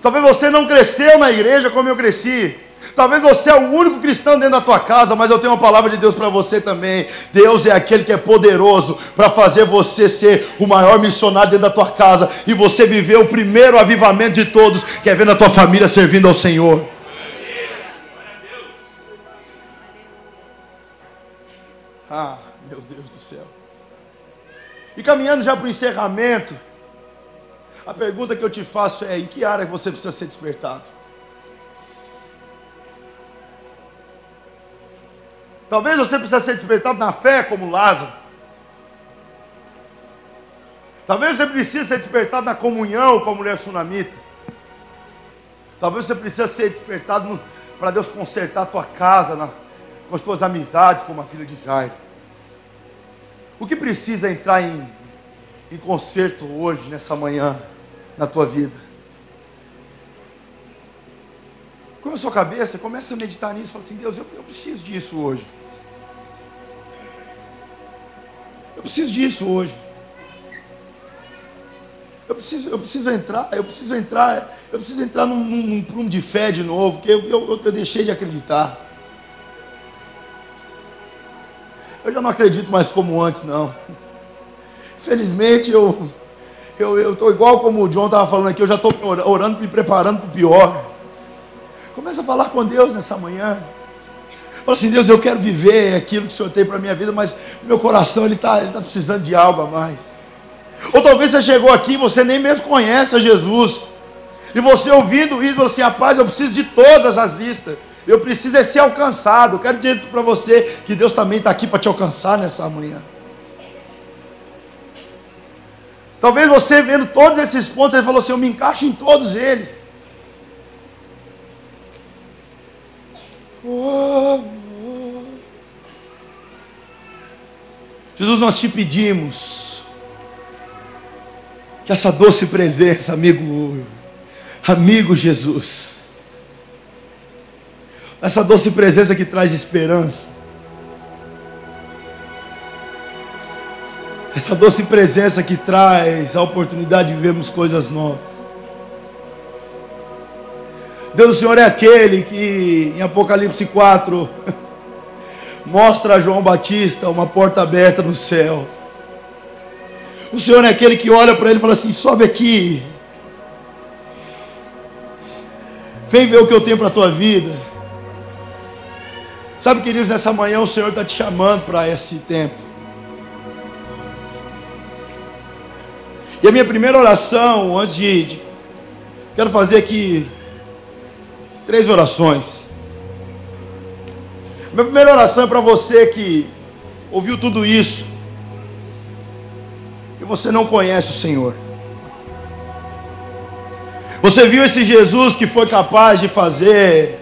Talvez você não cresceu na igreja como eu cresci. Talvez você é o único cristão dentro da tua casa, mas eu tenho uma palavra de Deus para você também. Deus é aquele que é poderoso para fazer você ser o maior missionário dentro da tua casa e você viver o primeiro avivamento de todos, que é ver a tua família servindo ao Senhor. Ah, meu Deus do céu. E caminhando já para o encerramento, a pergunta que eu te faço é: em que área você precisa ser despertado? Talvez você precise ser despertado na fé, como Lázaro. Talvez você precise ser despertado na comunhão, como a mulher sunamita. Talvez você precise ser despertado para Deus consertar a tua casa, na, com as tuas amizades, como a filha de Jairo. O que precisa entrar em, em conserto hoje, nessa manhã, na tua vida? O que a sua cabeça, começa a meditar nisso, fala assim, Deus, eu, eu preciso disso hoje. Eu preciso disso hoje. Eu preciso, eu preciso entrar, eu preciso entrar, eu preciso entrar num, num, num prumo de fé de novo, porque eu, eu, eu deixei de acreditar. Eu não acredito mais como antes, não. Felizmente eu eu estou igual como o John estava falando aqui, eu já estou orando, me preparando para o pior. Começa a falar com Deus nessa manhã. Fala assim, Deus, eu quero viver aquilo que o Senhor tem para a minha vida, mas meu coração ele está ele tá precisando de algo a mais. Ou talvez você chegou aqui e você nem mesmo conhece a Jesus. E você ouvindo isso, falou assim, rapaz, eu preciso de todas as listas. Eu preciso é ser alcançado. Eu quero dizer para você que Deus também está aqui para te alcançar nessa manhã. Talvez você vendo todos esses pontos, ele falou assim: eu me encaixo em todos eles. Oh, oh. Jesus, nós te pedimos que essa doce presença, amigo, amigo Jesus, essa doce presença que traz esperança, essa doce presença que traz a oportunidade de vivermos coisas novas. Deus, o Senhor é aquele que em Apocalipse 4 [LAUGHS] mostra a João Batista uma porta aberta no céu. O Senhor é aquele que olha para ele e fala assim: sobe aqui. Vem ver o que eu tenho para a tua vida. Sabe, queridos, nessa manhã o Senhor está te chamando para esse tempo. E a minha primeira oração, antes de, de. Quero fazer aqui Três orações. Minha primeira oração é para você que ouviu tudo isso e você não conhece o Senhor. Você viu esse Jesus que foi capaz de fazer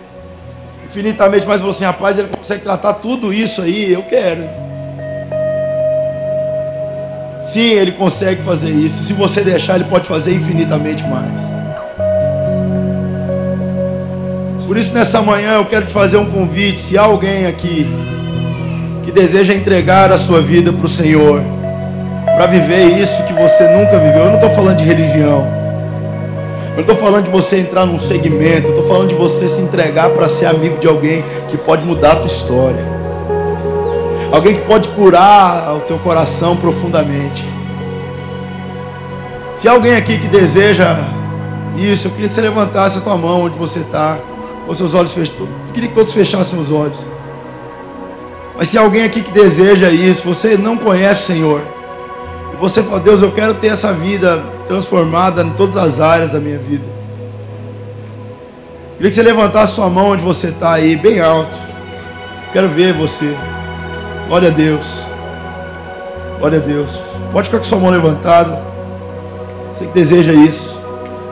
infinitamente mais você, assim, rapaz, ele consegue tratar tudo isso aí, eu quero. Sim, ele consegue fazer isso. Se você deixar, ele pode fazer infinitamente mais. Por isso, nessa manhã, eu quero te fazer um convite. Se há alguém aqui que deseja entregar a sua vida para o Senhor, para viver isso que você nunca viveu, eu não estou falando de religião. Eu estou falando de você entrar num segmento, eu estou falando de você se entregar para ser amigo de alguém que pode mudar a tua história. Alguém que pode curar o teu coração profundamente. Se alguém aqui que deseja isso, eu queria que você levantasse a tua mão onde você está com seus olhos fechados. Queria que todos fechassem os olhos. Mas se alguém aqui que deseja isso, você não conhece o Senhor, e você fala, Deus, eu quero ter essa vida transformada em todas as áreas da minha vida. Queria que você levantasse sua mão onde você está aí, bem alto. Quero ver você. Glória a Deus. Glória a Deus. Pode ficar com sua mão levantada. Você que deseja isso.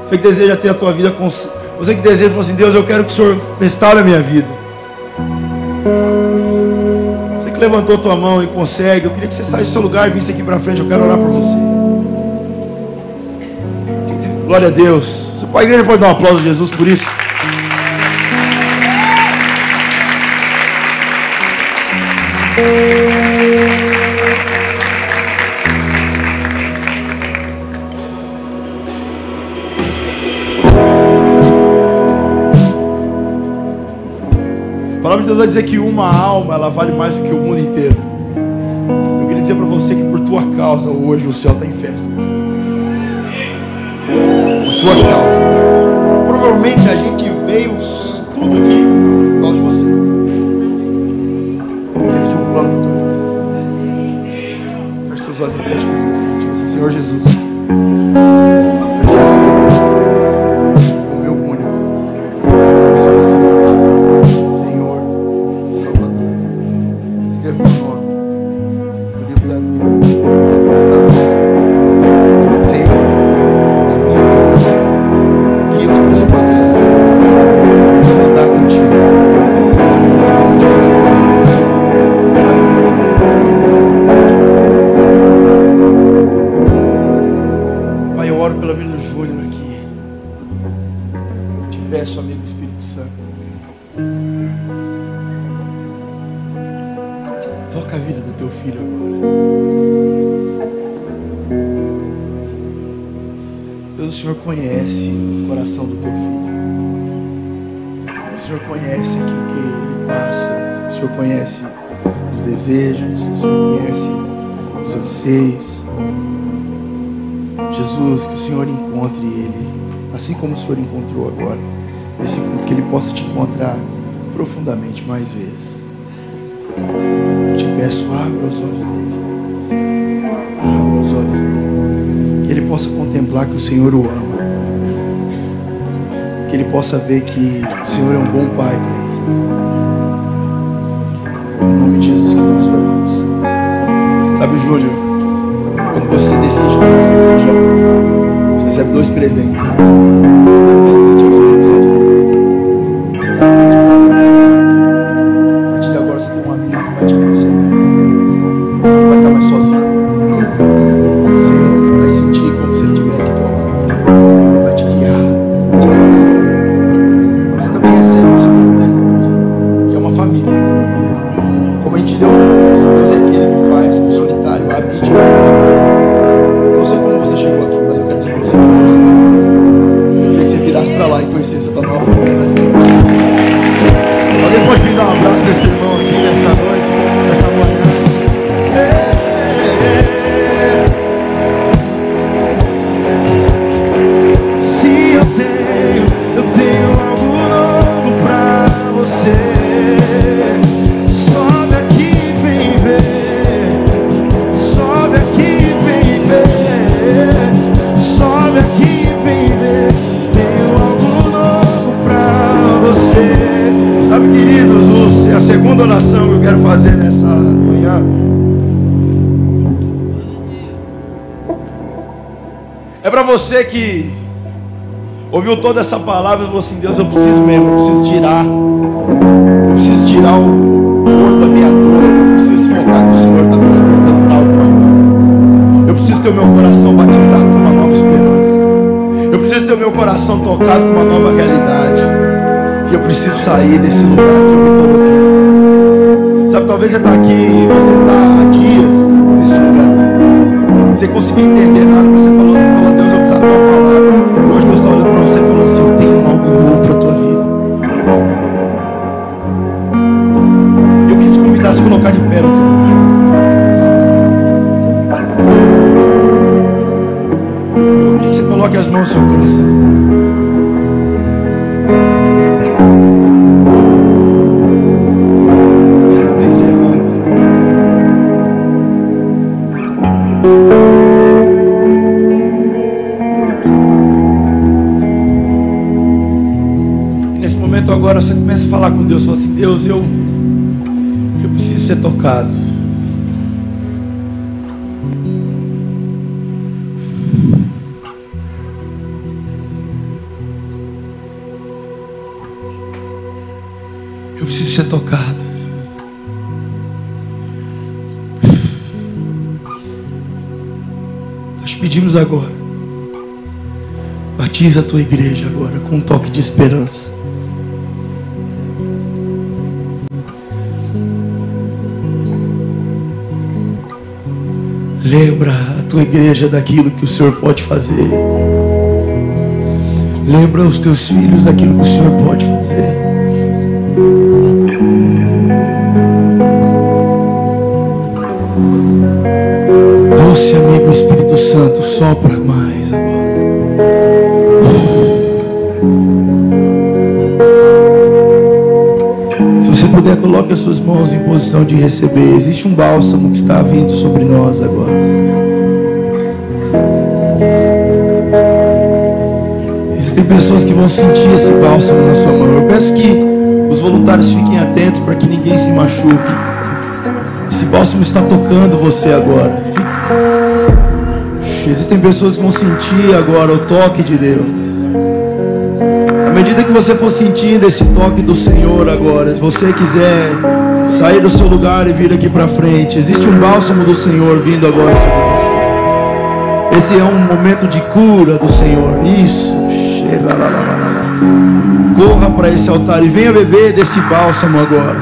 Você que deseja ter a tua vida consciente você que deseja, falar assim: Deus, eu quero que o Senhor restaure a minha vida. Você que levantou tua mão e consegue, eu queria que você saísse do seu lugar e visse aqui para frente. Eu quero orar por você. Glória a Deus. Pai igreja pode dar um aplauso a Jesus por isso. palavra de Deus vai dizer que uma alma ela vale mais do que o mundo inteiro. Eu queria dizer para você que por tua causa hoje o céu está em festa. Causa. Provavelmente a gente veio tudo aqui por causa de você. Ele tinha um plano para tua vida. Feche seus olhos, repete comigo assim, Senhor Jesus. Toca a vida do teu filho agora. Deus, o Senhor conhece o coração do teu filho. O Senhor conhece aquilo que ele passa. O Senhor conhece os desejos. O Senhor conhece os anseios. Jesus, que o Senhor encontre ele, assim como o Senhor encontrou agora, nesse culto, que ele possa te encontrar profundamente mais vezes. Peço, abra os olhos dele. Abra os olhos dele. Que ele possa contemplar que o Senhor o ama. Que ele possa ver que o Senhor é um bom pai para ele. Em nome de Jesus que nós oramos. Sabe, Júlio, quando você decide tomar essa decisão, você recebe dois presentes. Que ouviu toda essa palavra e falou assim: Deus, eu preciso mesmo, eu preciso tirar, eu preciso tirar o ouro da minha dor, eu preciso focar que o Senhor está me despertando para algo maior. Eu preciso ter o meu coração batizado com uma nova esperança. Eu preciso ter o meu coração tocado com uma nova realidade. E eu preciso sair desse lugar que eu me coloquei. Sabe, talvez você está aqui e você está há dias nesse lugar. Você conseguiu entender nada, mas você falou, falando Uma palavra. E hoje Deus está olhando para você e falando assim: Eu tenho algo novo para a tua vida. Eu queria te convidar a se colocar de pé no teu lugar. Eu queria que você coloque as mãos no seu coração. Falar com Deus, fala assim, Deus, eu, eu preciso ser tocado. Eu preciso ser tocado. Nós pedimos agora. Batiza a tua igreja agora com um toque de esperança. Lembra a tua igreja daquilo que o Senhor pode fazer. Lembra os teus filhos daquilo que o Senhor pode fazer. Doce amigo Espírito Santo, sopra mais puder, coloque as suas mãos em posição de receber. Existe um bálsamo que está vindo sobre nós agora. Existem pessoas que vão sentir esse bálsamo na sua mão. Eu peço que os voluntários fiquem atentos para que ninguém se machuque. Esse bálsamo está tocando você agora. Existem pessoas que vão sentir agora o toque de Deus. Medida que você for sentindo esse toque do Senhor agora, se você quiser sair do seu lugar e vir aqui para frente, existe um bálsamo do Senhor vindo agora sobre você. Esse é um momento de cura do Senhor. Isso. Corra para esse altar e venha beber desse bálsamo agora.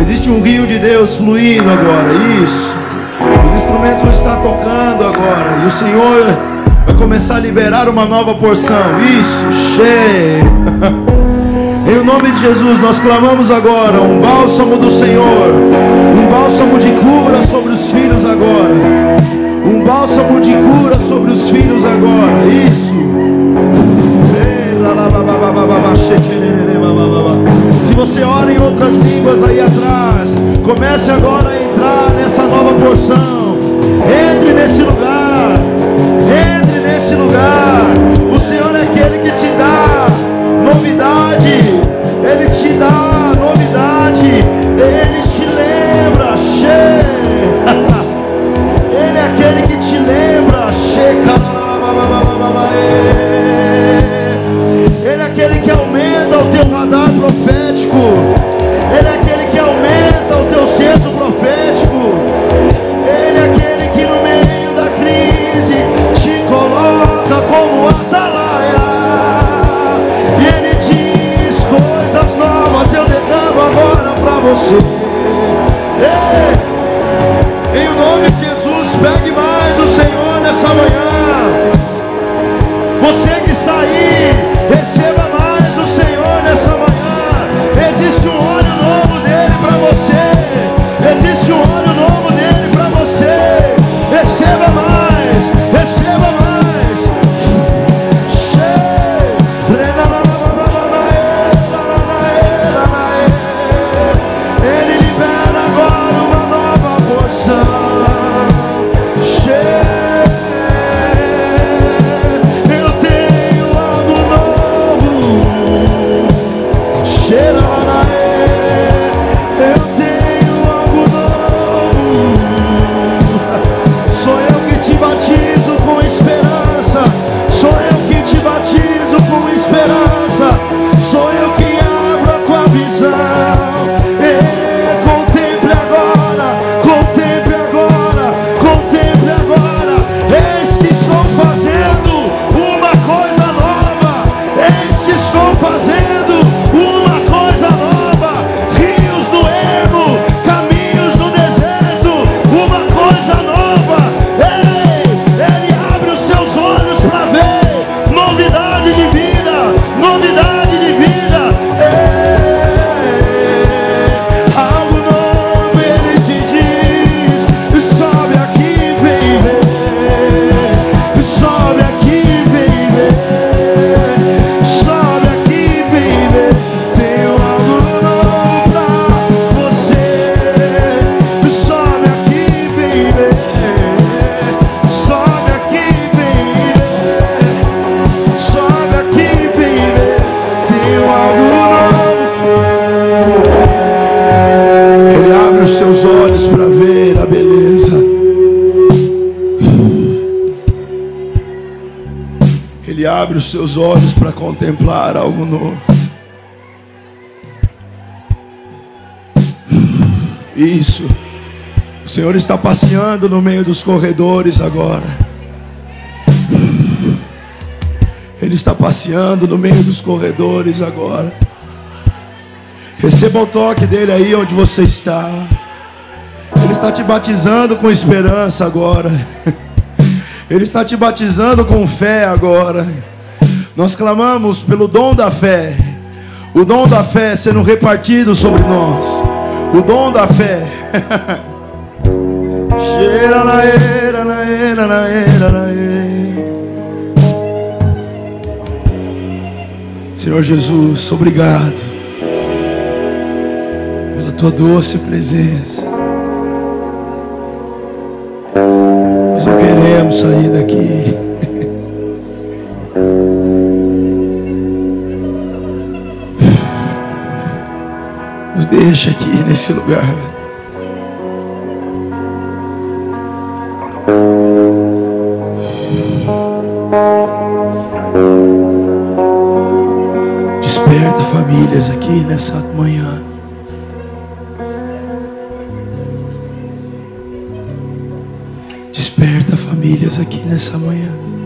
Existe um rio de Deus fluindo agora. Isso. Os instrumentos vão estar tocando agora. E o Senhor começar a liberar uma nova porção. Isso. Cheio. [LAUGHS] Em nome de Jesus, nós clamamos agora um bálsamo do Senhor, um bálsamo de cura sobre os filhos agora, um bálsamo de cura sobre os filhos agora. Isso. Se você ora em outras línguas aí atrás, comece agora a entrar nessa nova porção. Entre nesse lugar. Que te dá novidade. Ele te dá novidade. Ele te lembra. [LAUGHS] Ele é aquele que te lembra. Ele é aquele que aumenta o teu radar profético. Ele é aquele nessa manhã. Você que está aí, algo novo. Isso. O Senhor está passeando no meio dos corredores agora. Ele está passeando no meio dos corredores agora. Receba o toque dele aí onde você está. Ele está te batizando com esperança agora. Ele está te batizando com fé agora. Nós clamamos pelo dom da fé. O dom da fé sendo repartido sobre nós. O dom da fé. [LAUGHS] Senhor Jesus, obrigado pela tua doce presença. Nós não queremos sair daqui. Deixa aqui nesse lugar. Desperta famílias aqui nessa manhã. Desperta famílias aqui nessa manhã.